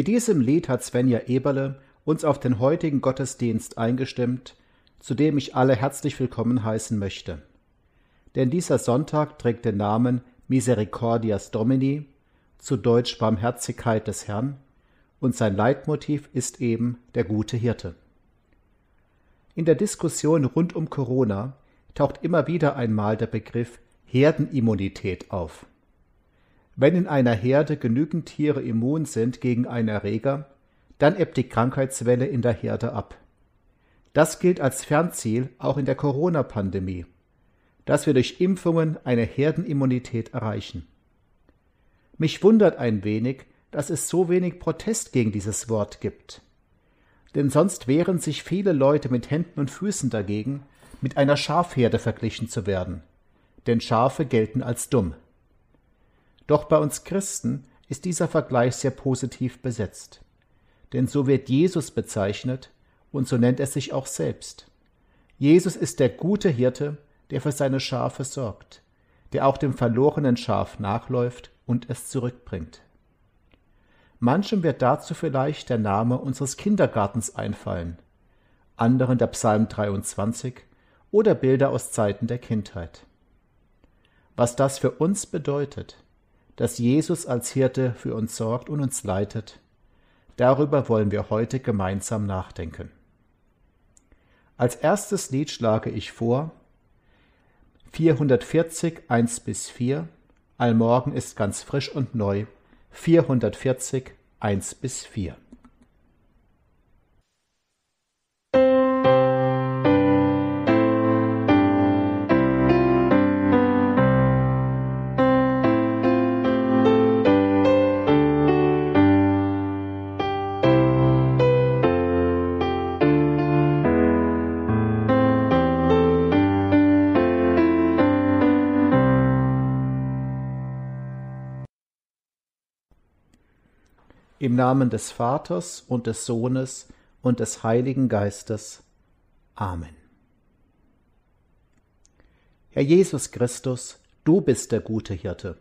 Mit diesem Lied hat Svenja Eberle uns auf den heutigen Gottesdienst eingestimmt, zu dem ich alle herzlich willkommen heißen möchte. Denn dieser Sonntag trägt den Namen Misericordias Domini, zu Deutsch Barmherzigkeit des Herrn, und sein Leitmotiv ist eben der gute Hirte. In der Diskussion rund um Corona taucht immer wieder einmal der Begriff Herdenimmunität auf. Wenn in einer Herde genügend Tiere immun sind gegen einen Erreger, dann ebbt die Krankheitswelle in der Herde ab. Das gilt als Fernziel auch in der Corona-Pandemie, dass wir durch Impfungen eine Herdenimmunität erreichen. Mich wundert ein wenig, dass es so wenig Protest gegen dieses Wort gibt. Denn sonst wehren sich viele Leute mit Händen und Füßen dagegen, mit einer Schafherde verglichen zu werden. Denn Schafe gelten als dumm. Doch bei uns Christen ist dieser Vergleich sehr positiv besetzt. Denn so wird Jesus bezeichnet und so nennt er sich auch selbst. Jesus ist der gute Hirte, der für seine Schafe sorgt, der auch dem verlorenen Schaf nachläuft und es zurückbringt. Manchem wird dazu vielleicht der Name unseres Kindergartens einfallen, anderen der Psalm 23 oder Bilder aus Zeiten der Kindheit. Was das für uns bedeutet, dass Jesus als Hirte für uns sorgt und uns leitet, darüber wollen wir heute gemeinsam nachdenken. Als erstes Lied schlage ich vor 440 1 bis 4 Allmorgen ist ganz frisch und neu 440 1 bis 4. Namen des Vaters und des Sohnes und des Heiligen Geistes. Amen. Herr Jesus Christus, du bist der gute Hirte.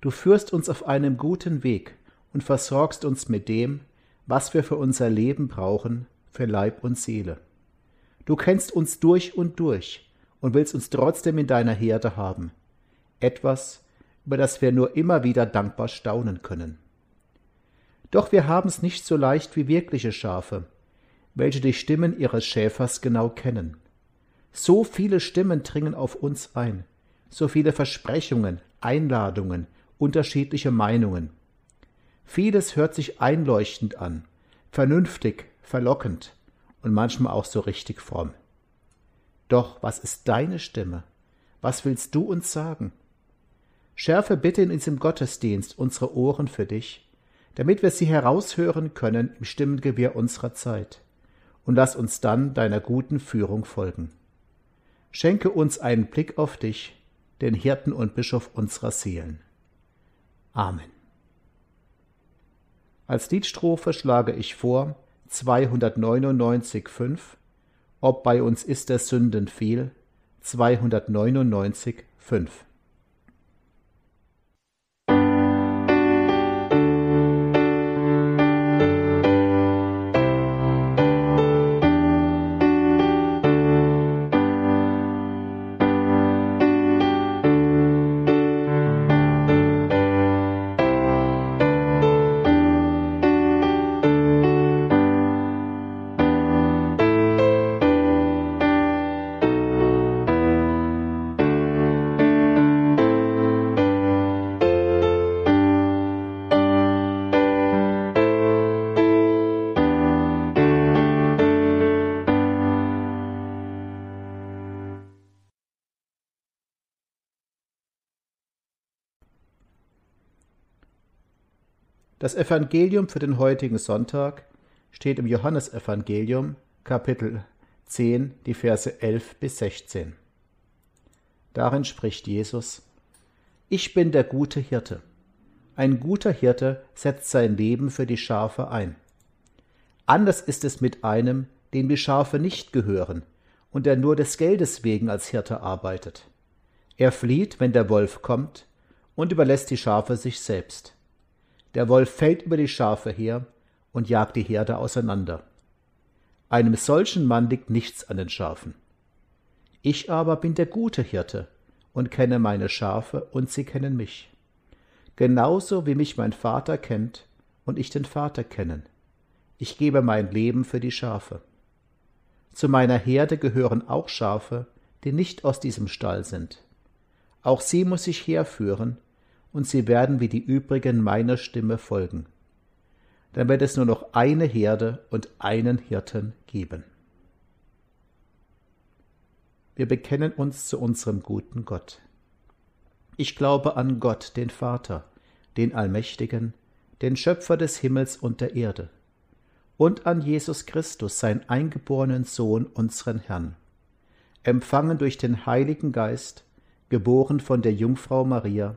Du führst uns auf einem guten Weg und versorgst uns mit dem, was wir für unser Leben brauchen, für Leib und Seele. Du kennst uns durch und durch und willst uns trotzdem in deiner Herde haben. Etwas, über das wir nur immer wieder dankbar staunen können. Doch wir haben's nicht so leicht wie wirkliche Schafe, welche die Stimmen ihres Schäfers genau kennen. So viele Stimmen dringen auf uns ein, so viele Versprechungen, Einladungen, unterschiedliche Meinungen. Vieles hört sich einleuchtend an, vernünftig, verlockend und manchmal auch so richtig fromm. Doch was ist deine Stimme? Was willst du uns sagen? Schärfe bitte in diesem Gottesdienst unsere Ohren für dich damit wir sie heraushören können im Stimmengewirr unserer Zeit, und lass uns dann deiner guten Führung folgen. Schenke uns einen Blick auf dich, den Hirten und Bischof unserer Seelen. Amen. Als Liedstrophe schlage ich vor 299,5 Ob bei uns ist der Sünden viel 299,5 Das Evangelium für den heutigen Sonntag steht im Johannesevangelium, Kapitel 10, die Verse 11 bis 16. Darin spricht Jesus: Ich bin der gute Hirte. Ein guter Hirte setzt sein Leben für die Schafe ein. Anders ist es mit einem, dem die Schafe nicht gehören und der nur des Geldes wegen als Hirte arbeitet. Er flieht, wenn der Wolf kommt, und überlässt die Schafe sich selbst. Der Wolf fällt über die Schafe her und jagt die Herde auseinander. Einem solchen Mann liegt nichts an den Schafen. Ich aber bin der gute Hirte und kenne meine Schafe und sie kennen mich. Genauso wie mich mein Vater kennt und ich den Vater kennen. Ich gebe mein Leben für die Schafe. Zu meiner Herde gehören auch Schafe, die nicht aus diesem Stall sind. Auch sie muss ich herführen, und sie werden wie die übrigen meiner Stimme folgen. Dann wird es nur noch eine Herde und einen Hirten geben. Wir bekennen uns zu unserem guten Gott. Ich glaube an Gott, den Vater, den Allmächtigen, den Schöpfer des Himmels und der Erde, und an Jesus Christus, sein eingeborenen Sohn, unseren Herrn, empfangen durch den Heiligen Geist, geboren von der Jungfrau Maria,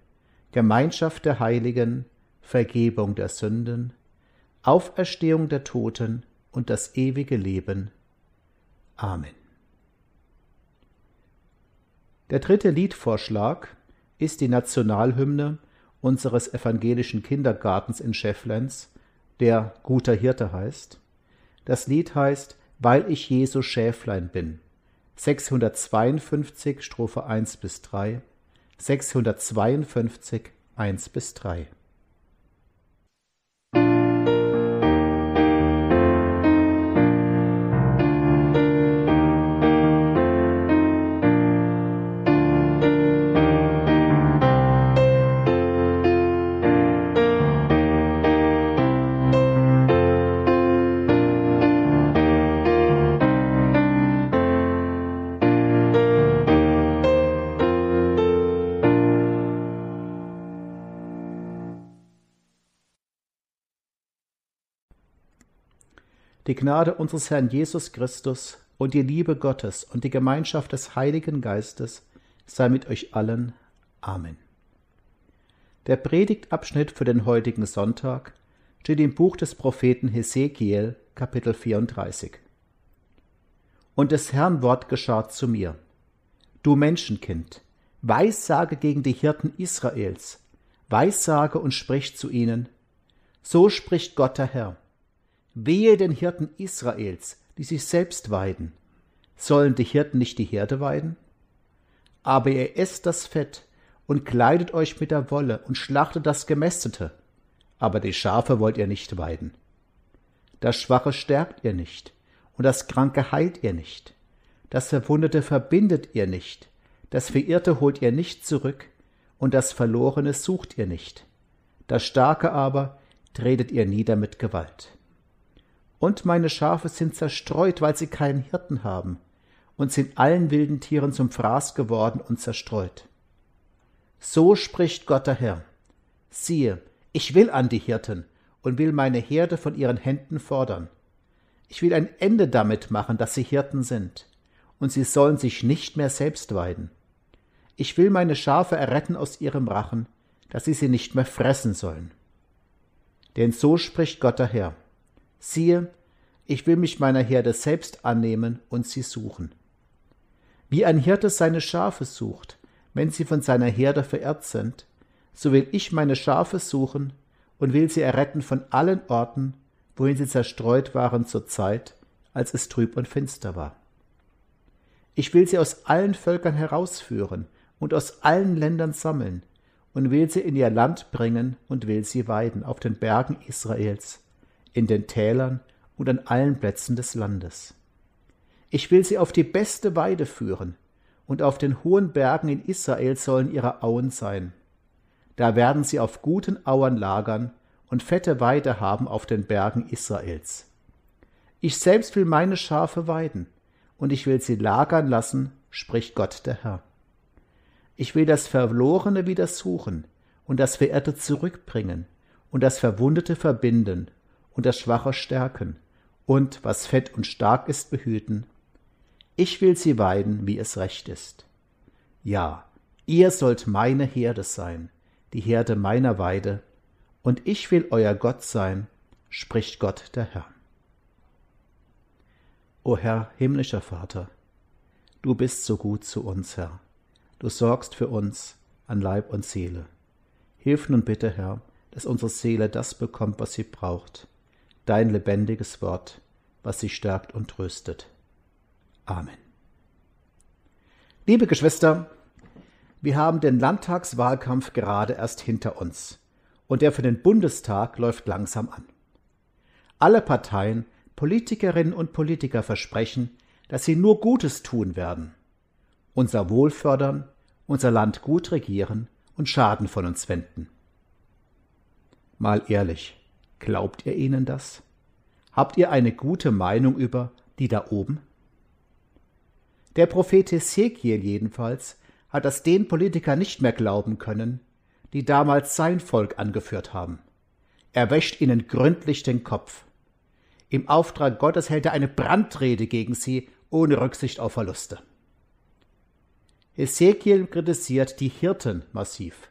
Gemeinschaft der Heiligen, Vergebung der Sünden, Auferstehung der Toten und das ewige Leben. Amen. Der dritte Liedvorschlag ist die Nationalhymne unseres evangelischen Kindergartens in Schefflenz, der Guter Hirte heißt. Das Lied heißt Weil ich Jesu Schäflein bin. 652 Strophe 1 bis 3, 652 1 bis 3. Gnade unseres Herrn Jesus Christus und die Liebe Gottes und die Gemeinschaft des Heiligen Geistes sei mit euch allen. Amen. Der Predigtabschnitt für den heutigen Sonntag steht im Buch des Propheten Hesekiel, Kapitel 34. Und des Herrn Wort geschah zu mir. Du Menschenkind, weissage gegen die Hirten Israels, weissage und sprich zu ihnen. So spricht Gott der Herr. Wehe den Hirten Israels, die sich selbst weiden. Sollen die Hirten nicht die Herde weiden? Aber ihr esst das Fett und kleidet euch mit der Wolle und schlachtet das Gemästete. Aber die Schafe wollt ihr nicht weiden. Das Schwache stärkt ihr nicht und das Kranke heilt ihr nicht. Das Verwundete verbindet ihr nicht. Das Verirrte holt ihr nicht zurück und das Verlorene sucht ihr nicht. Das Starke aber tretet ihr nieder mit Gewalt. Und meine Schafe sind zerstreut, weil sie keinen Hirten haben, und sind allen wilden Tieren zum Fraß geworden und zerstreut. So spricht Gott der Herr. Siehe, ich will an die Hirten und will meine Herde von ihren Händen fordern. Ich will ein Ende damit machen, dass sie Hirten sind, und sie sollen sich nicht mehr selbst weiden. Ich will meine Schafe erretten aus ihrem Rachen, dass sie sie nicht mehr fressen sollen. Denn so spricht Gott der Herr siehe, ich will mich meiner Herde selbst annehmen und sie suchen. Wie ein Hirte seine Schafe sucht, wenn sie von seiner Herde verirrt sind, so will ich meine Schafe suchen und will sie erretten von allen Orten, wohin sie zerstreut waren zur Zeit, als es trüb und finster war. Ich will sie aus allen Völkern herausführen und aus allen Ländern sammeln und will sie in ihr Land bringen und will sie weiden auf den Bergen Israels in den Tälern und an allen Plätzen des Landes. Ich will sie auf die beste Weide führen, und auf den hohen Bergen in Israel sollen ihre Auen sein. Da werden sie auf guten Auern lagern und fette Weide haben auf den Bergen Israels. Ich selbst will meine Schafe weiden, und ich will sie lagern lassen, spricht Gott der Herr. Ich will das Verlorene wieder suchen und das Verirrte zurückbringen und das Verwundete verbinden und das Schwache stärken und was fett und stark ist behüten. Ich will sie weiden, wie es recht ist. Ja, ihr sollt meine Herde sein, die Herde meiner Weide, und ich will euer Gott sein, spricht Gott der Herr. O Herr, himmlischer Vater, du bist so gut zu uns, Herr. Du sorgst für uns an Leib und Seele. Hilf nun bitte, Herr, dass unsere Seele das bekommt, was sie braucht, dein lebendiges Wort, was sie stärkt und tröstet. Amen. Liebe Geschwister, wir haben den Landtagswahlkampf gerade erst hinter uns und der für den Bundestag läuft langsam an. Alle Parteien, Politikerinnen und Politiker versprechen, dass sie nur Gutes tun werden, unser Wohl fördern, unser Land gut regieren und Schaden von uns wenden. Mal ehrlich, glaubt ihr ihnen das? Habt ihr eine gute Meinung über die da oben? Der Prophet Hesekiel jedenfalls hat das den Politiker nicht mehr glauben können, die damals sein Volk angeführt haben. Er wäscht ihnen gründlich den Kopf. Im Auftrag Gottes hält er eine Brandrede gegen sie, ohne Rücksicht auf Verluste. Hesekiel kritisiert die Hirten massiv.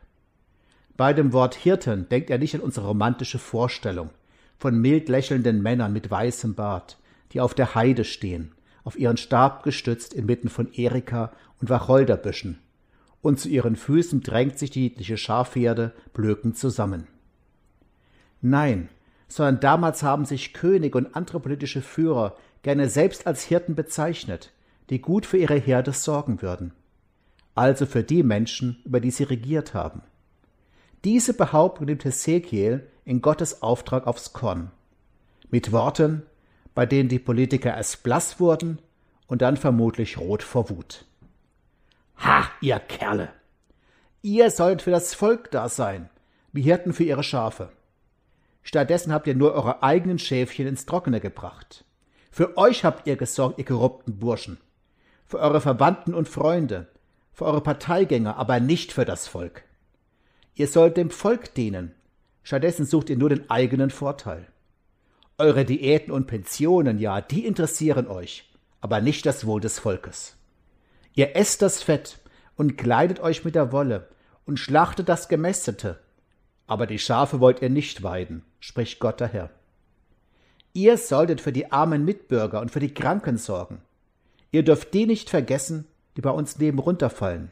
Bei dem Wort Hirten denkt er nicht an unsere romantische Vorstellung von mild lächelnden Männern mit weißem Bart, die auf der Heide stehen, auf ihren Stab gestützt inmitten von Erika und Wacholderbüschen, und zu ihren Füßen drängt sich die niedliche Schafherde blökend zusammen. Nein, sondern damals haben sich König und andere politische Führer gerne selbst als Hirten bezeichnet, die gut für ihre Herde sorgen würden. Also für die Menschen, über die sie regiert haben. Diese Behauptung nimmt Hesekiel in Gottes Auftrag aufs Korn. Mit Worten, bei denen die Politiker erst blass wurden und dann vermutlich rot vor Wut. Ha, ihr Kerle! Ihr sollt für das Volk da sein, wie Hirten für ihre Schafe. Stattdessen habt ihr nur eure eigenen Schäfchen ins Trockene gebracht. Für euch habt ihr gesorgt, ihr korrupten Burschen. Für eure Verwandten und Freunde, für eure Parteigänger, aber nicht für das Volk. Ihr sollt dem Volk dienen. Stattdessen sucht ihr nur den eigenen Vorteil. Eure Diäten und Pensionen, ja, die interessieren euch, aber nicht das Wohl des Volkes. Ihr esst das Fett und kleidet euch mit der Wolle und schlachtet das Gemästete, aber die Schafe wollt ihr nicht weiden, spricht Gott der Herr. Ihr solltet für die armen Mitbürger und für die Kranken sorgen. Ihr dürft die nicht vergessen, die bei uns neben runterfallen.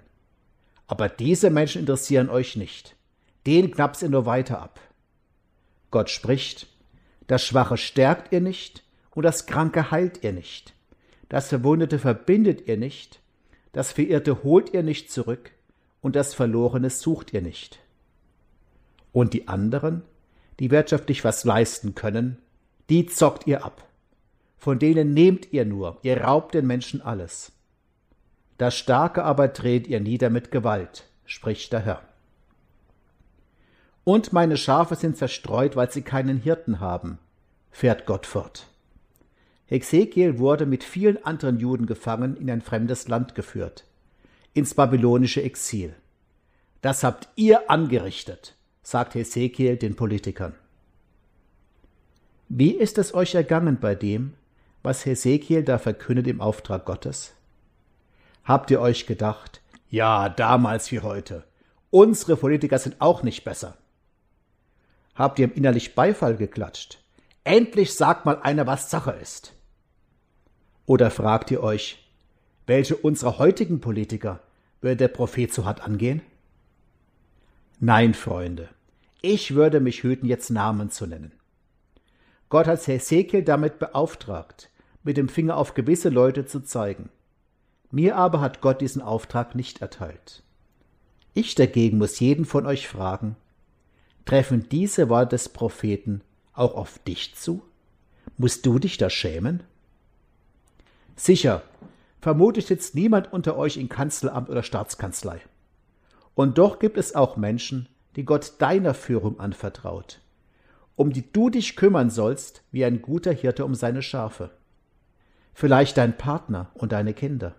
Aber diese Menschen interessieren euch nicht. Den knappst ihr nur weiter ab. Gott spricht, das Schwache stärkt ihr nicht und das Kranke heilt ihr nicht. Das Verwundete verbindet ihr nicht, das Verirrte holt ihr nicht zurück und das Verlorene sucht ihr nicht. Und die anderen, die wirtschaftlich was leisten können, die zockt ihr ab. Von denen nehmt ihr nur, ihr raubt den Menschen alles. Das Starke aber dreht ihr nieder mit Gewalt, spricht der Herr. Und meine Schafe sind zerstreut, weil sie keinen Hirten haben, fährt Gott fort. Hesekiel wurde mit vielen anderen Juden gefangen in ein fremdes Land geführt, ins babylonische Exil. Das habt ihr angerichtet, sagt Hesekiel den Politikern. Wie ist es euch ergangen bei dem, was Hesekiel da verkündet im Auftrag Gottes? Habt ihr euch gedacht, ja, damals wie heute, unsere Politiker sind auch nicht besser? Habt ihr ihm innerlich Beifall geklatscht? Endlich sagt mal einer, was Sache ist. Oder fragt ihr euch, welche unserer heutigen Politiker würde der Prophet so hart angehen? Nein, Freunde, ich würde mich hüten, jetzt Namen zu nennen. Gott hat Hesekiel damit beauftragt, mit dem Finger auf gewisse Leute zu zeigen. Mir aber hat Gott diesen Auftrag nicht erteilt. Ich dagegen muss jeden von euch fragen, treffen diese Worte des Propheten auch auf dich zu? Musst du dich da schämen? Sicher, vermutlich sitzt niemand unter euch in Kanzleramt oder Staatskanzlei. Und doch gibt es auch Menschen, die Gott deiner Führung anvertraut, um die du dich kümmern sollst, wie ein guter Hirte um seine Schafe. Vielleicht dein Partner und deine Kinder.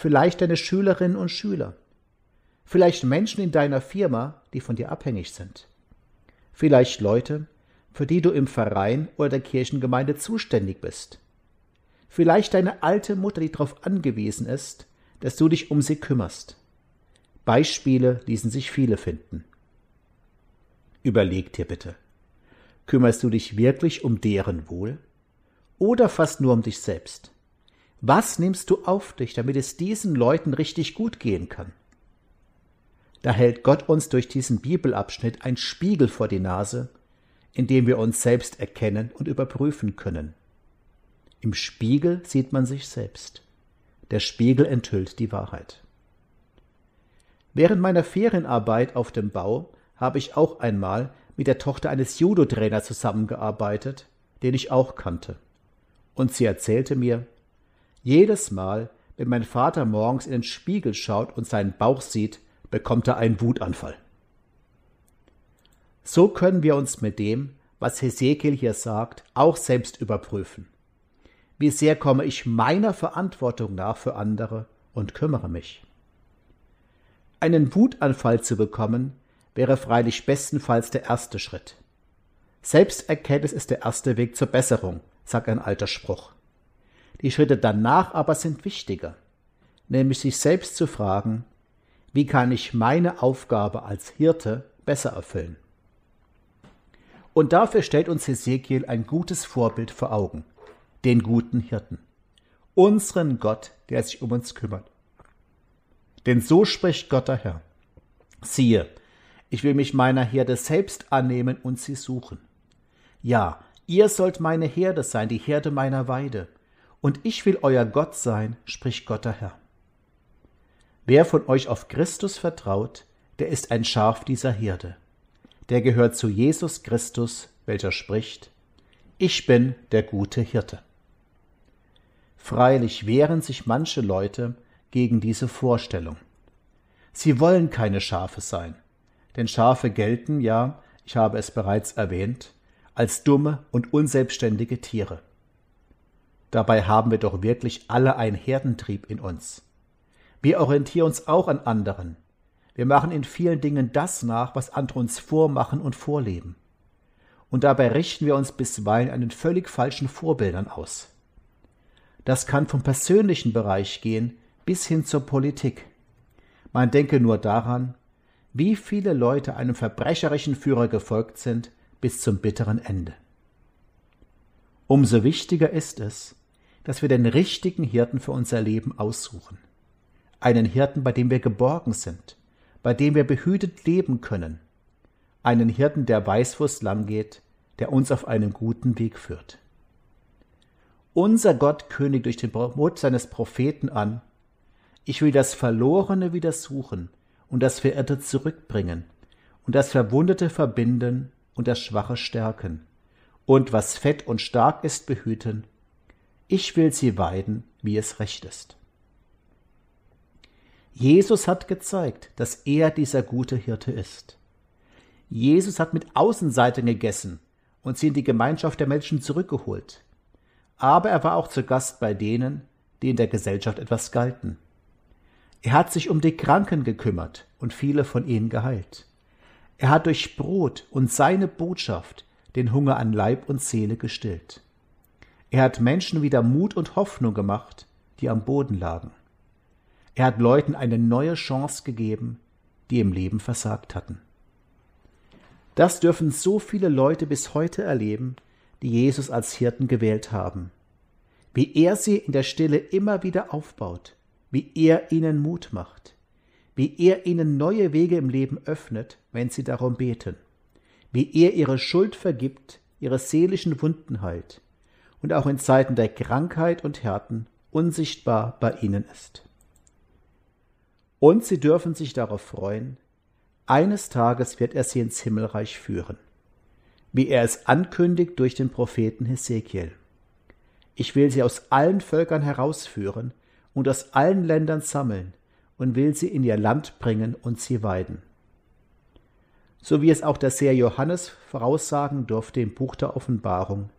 Vielleicht deine Schülerinnen und Schüler. Vielleicht Menschen in deiner Firma, die von dir abhängig sind. Vielleicht Leute, für die du im Verein oder der Kirchengemeinde zuständig bist. Vielleicht deine alte Mutter, die darauf angewiesen ist, dass du dich um sie kümmerst. Beispiele ließen sich viele finden. Überleg dir bitte. Kümmerst du dich wirklich um deren Wohl? Oder fast nur um dich selbst? Was nimmst du auf dich, damit es diesen Leuten richtig gut gehen kann? Da hält Gott uns durch diesen Bibelabschnitt ein Spiegel vor die Nase, in dem wir uns selbst erkennen und überprüfen können. Im Spiegel sieht man sich selbst. Der Spiegel enthüllt die Wahrheit. Während meiner Ferienarbeit auf dem Bau habe ich auch einmal mit der Tochter eines Judo-Trainers zusammengearbeitet, den ich auch kannte. Und sie erzählte mir, jedes Mal, wenn mein Vater morgens in den Spiegel schaut und seinen Bauch sieht, bekommt er einen Wutanfall. So können wir uns mit dem, was Hesekiel hier sagt, auch selbst überprüfen. Wie sehr komme ich meiner Verantwortung nach für andere und kümmere mich? Einen Wutanfall zu bekommen, wäre freilich bestenfalls der erste Schritt. Selbsterkenntnis ist der erste Weg zur Besserung, sagt ein alter Spruch. Die Schritte danach aber sind wichtiger, nämlich sich selbst zu fragen, wie kann ich meine Aufgabe als Hirte besser erfüllen? Und dafür stellt uns Hesekiel ein gutes Vorbild vor Augen, den guten Hirten, unseren Gott, der sich um uns kümmert. Denn so spricht Gott der Herr. Siehe, ich will mich meiner Herde selbst annehmen und sie suchen. Ja, ihr sollt meine Herde sein, die Herde meiner Weide, und ich will euer Gott sein, spricht Gott der Herr. Wer von euch auf Christus vertraut, der ist ein Schaf dieser Herde. Der gehört zu Jesus Christus, welcher spricht, ich bin der gute Hirte. Freilich wehren sich manche Leute gegen diese Vorstellung. Sie wollen keine Schafe sein, denn Schafe gelten ja, ich habe es bereits erwähnt, als dumme und unselbstständige Tiere. Dabei haben wir doch wirklich alle einen Herdentrieb in uns. Wir orientieren uns auch an anderen. Wir machen in vielen Dingen das nach, was andere uns vormachen und vorleben. Und dabei richten wir uns bisweilen an den völlig falschen Vorbildern aus. Das kann vom persönlichen Bereich gehen bis hin zur Politik. Man denke nur daran, wie viele Leute einem verbrecherischen Führer gefolgt sind bis zum bitteren Ende. Umso wichtiger ist es, dass wir den richtigen Hirten für unser Leben aussuchen einen Hirten, bei dem wir geborgen sind, bei dem wir behütet leben können, einen Hirten, der weiß, wo es lang geht, der uns auf einen guten Weg führt. Unser Gott kündigt durch den Mut seines Propheten an, ich will das Verlorene wieder suchen und das Verirrte zurückbringen und das Verwundete verbinden und das Schwache stärken und was fett und stark ist behüten. Ich will sie weiden, wie es recht ist. Jesus hat gezeigt, dass er dieser gute Hirte ist. Jesus hat mit Außenseitern gegessen und sie in die Gemeinschaft der Menschen zurückgeholt. Aber er war auch zu Gast bei denen, die in der Gesellschaft etwas galten. Er hat sich um die Kranken gekümmert und viele von ihnen geheilt. Er hat durch Brot und seine Botschaft den Hunger an Leib und Seele gestillt. Er hat Menschen wieder Mut und Hoffnung gemacht, die am Boden lagen. Er hat Leuten eine neue Chance gegeben, die im Leben versagt hatten. Das dürfen so viele Leute bis heute erleben, die Jesus als Hirten gewählt haben. Wie er sie in der Stille immer wieder aufbaut, wie er ihnen Mut macht, wie er ihnen neue Wege im Leben öffnet, wenn sie darum beten, wie er ihre Schuld vergibt, ihre seelischen Wunden heilt und auch in Zeiten der Krankheit und Härten unsichtbar bei ihnen ist. Und sie dürfen sich darauf freuen, eines Tages wird er sie ins Himmelreich führen, wie er es ankündigt durch den Propheten Hesekiel. Ich will sie aus allen Völkern herausführen und aus allen Ländern sammeln und will sie in ihr Land bringen und sie weiden. So wie es auch der Seher Johannes voraussagen durfte im Buch der Offenbarung.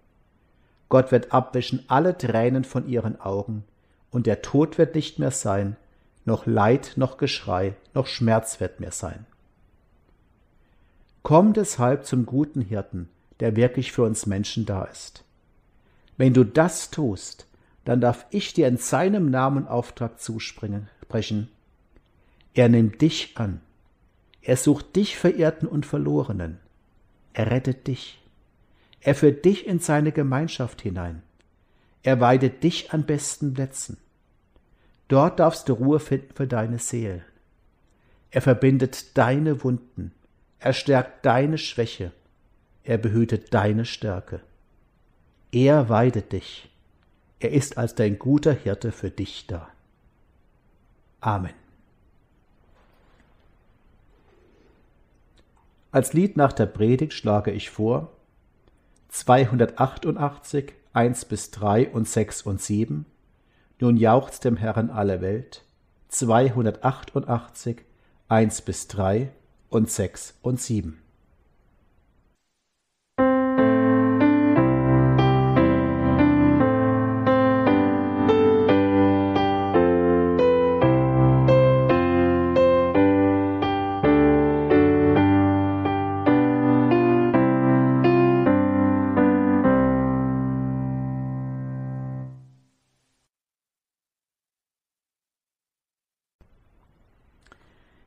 Gott wird abwischen alle Tränen von ihren Augen, und der Tod wird nicht mehr sein, noch Leid, noch Geschrei, noch Schmerz wird mehr sein. Komm deshalb zum guten Hirten, der wirklich für uns Menschen da ist. Wenn du das tust, dann darf ich dir in seinem Namen Auftrag zusprechen. Er nimmt dich an. Er sucht dich Verirrten und Verlorenen. Er rettet dich. Er führt dich in seine Gemeinschaft hinein. Er weidet dich an besten Plätzen. Dort darfst du Ruhe finden für deine Seele. Er verbindet deine Wunden. Er stärkt deine Schwäche. Er behütet deine Stärke. Er weidet dich. Er ist als dein guter Hirte für dich da. Amen. Als Lied nach der Predigt schlage ich vor 288, 1 bis 3 und 6 und 7. Nun jauchzt dem Herrn alle Welt. 288, 1 bis 3 und 6 und 7.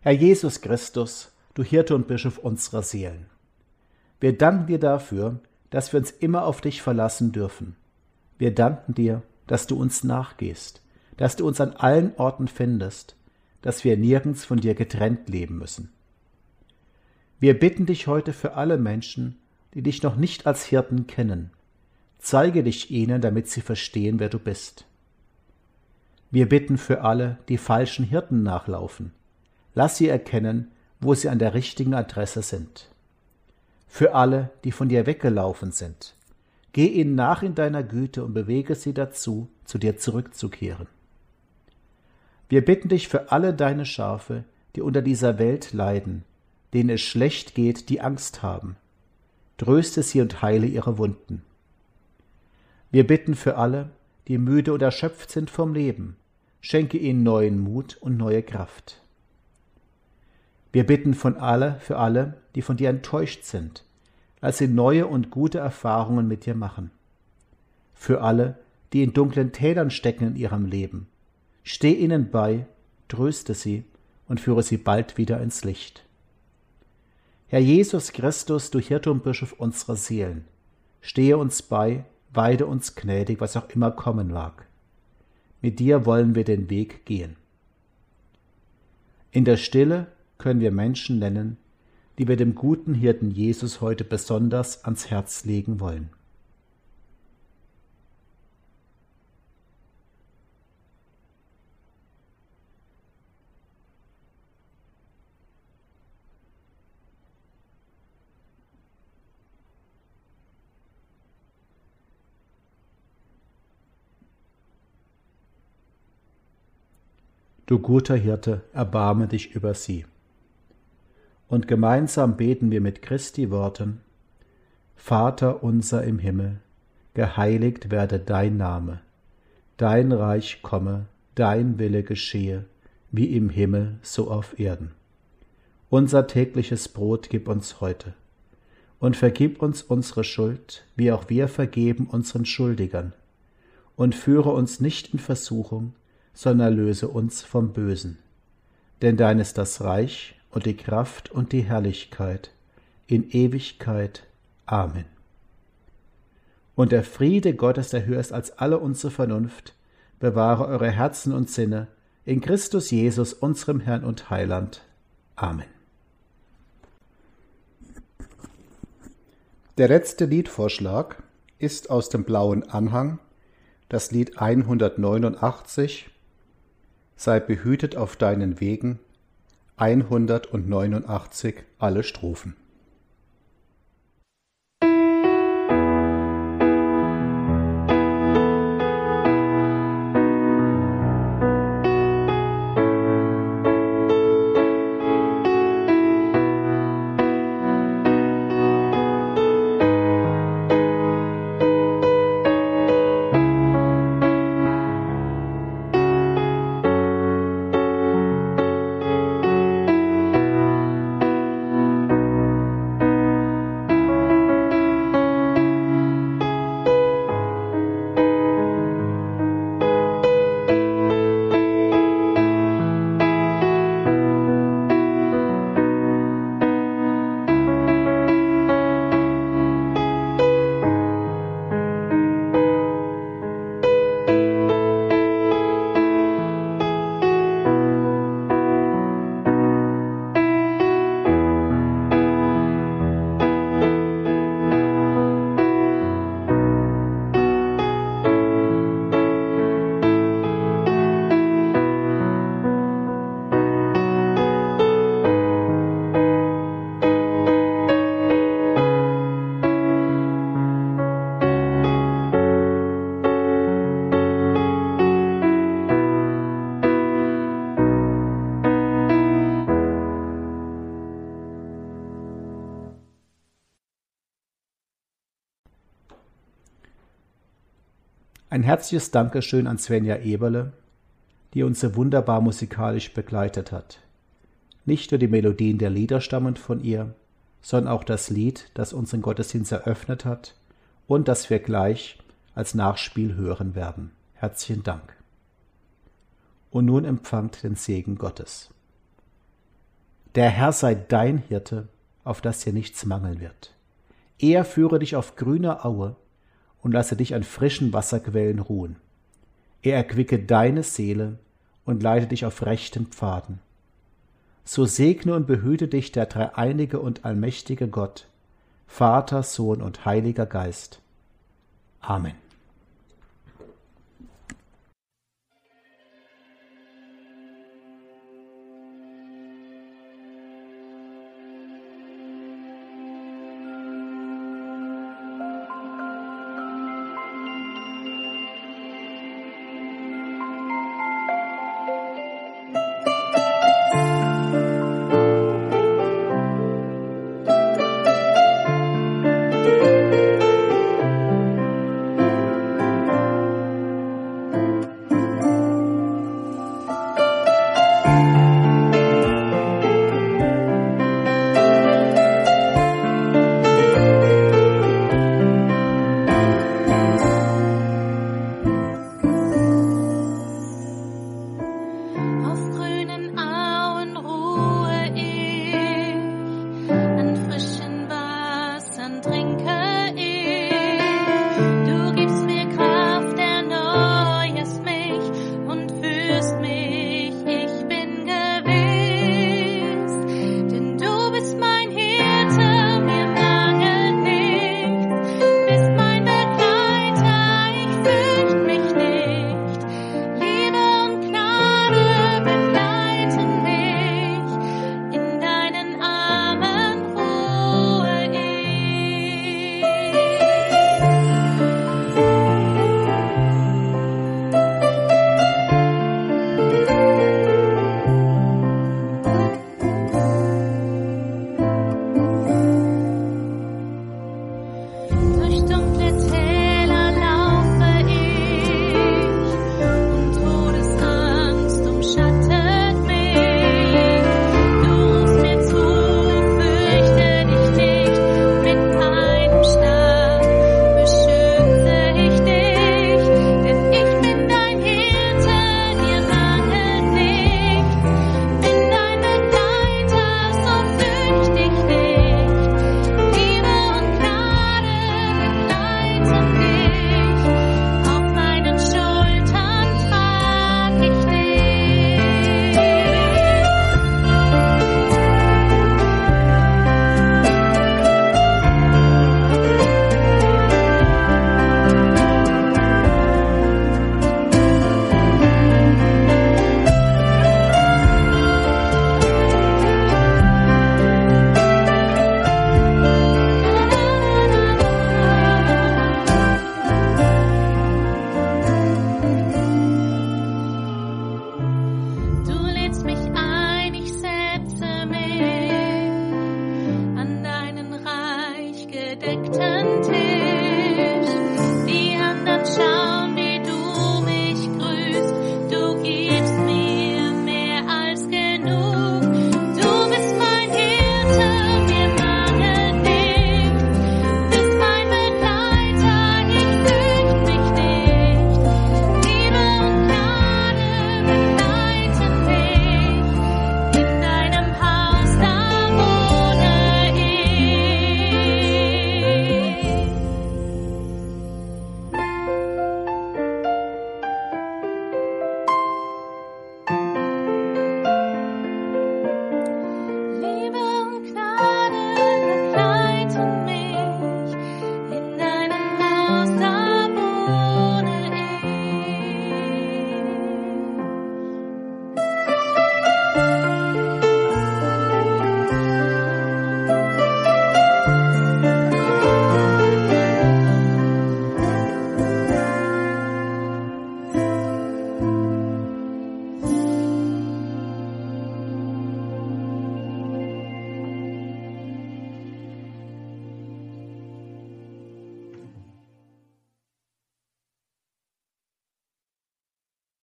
Herr Jesus Christus, du Hirte und Bischof unserer Seelen. Wir danken dir dafür, dass wir uns immer auf dich verlassen dürfen. Wir danken dir, dass du uns nachgehst, dass du uns an allen Orten findest, dass wir nirgends von dir getrennt leben müssen. Wir bitten dich heute für alle Menschen, die dich noch nicht als Hirten kennen. Zeige dich ihnen, damit sie verstehen, wer du bist. Wir bitten für alle, die falschen Hirten nachlaufen, Lass sie erkennen, wo sie an der richtigen Adresse sind. Für alle, die von dir weggelaufen sind, geh ihnen nach in deiner Güte und bewege sie dazu, zu dir zurückzukehren. Wir bitten dich für alle deine Schafe, die unter dieser Welt leiden, denen es schlecht geht, die Angst haben. Tröste sie und heile ihre Wunden. Wir bitten für alle, die müde und erschöpft sind vom Leben, schenke ihnen neuen Mut und neue Kraft. Wir bitten von alle, für alle, die von dir enttäuscht sind. Lass sie neue und gute Erfahrungen mit dir machen. Für alle, die in dunklen Tälern stecken in ihrem Leben. Steh ihnen bei, tröste sie und führe sie bald wieder ins Licht. Herr Jesus Christus, du Hirte und Bischof unserer Seelen, stehe uns bei, weide uns gnädig, was auch immer kommen mag. Mit dir wollen wir den Weg gehen. In der Stille können wir Menschen nennen, die wir dem guten Hirten Jesus heute besonders ans Herz legen wollen. Du guter Hirte, erbarme dich über sie und gemeinsam beten wir mit Christi Worten, Vater unser im Himmel, geheiligt werde dein Name, dein Reich komme, dein Wille geschehe, wie im Himmel so auf Erden. Unser tägliches Brot gib uns heute, und vergib uns unsere Schuld, wie auch wir vergeben unseren Schuldigern, und führe uns nicht in Versuchung, sondern löse uns vom Bösen. Denn dein ist das Reich und die Kraft und die Herrlichkeit in Ewigkeit. Amen. Und der Friede Gottes, der höher ist als alle unsere Vernunft, bewahre eure Herzen und Sinne in Christus Jesus, unserem Herrn und Heiland. Amen. Der letzte Liedvorschlag ist aus dem blauen Anhang, das Lied 189, Sei behütet auf deinen Wegen, 189 alle Strophen. Herzliches Dankeschön an Svenja Eberle, die uns so wunderbar musikalisch begleitet hat. Nicht nur die Melodien der Lieder stammen von ihr, sondern auch das Lied, das unseren Gottesdienst eröffnet hat und das wir gleich als Nachspiel hören werden. Herzlichen Dank. Und nun empfangt den Segen Gottes. Der Herr sei dein Hirte, auf das dir nichts mangeln wird. Er führe dich auf grüner Aue und lasse dich an frischen Wasserquellen ruhen. Er erquicke deine Seele und leite dich auf rechten Pfaden. So segne und behüte dich der dreieinige und allmächtige Gott, Vater, Sohn und Heiliger Geist. Amen.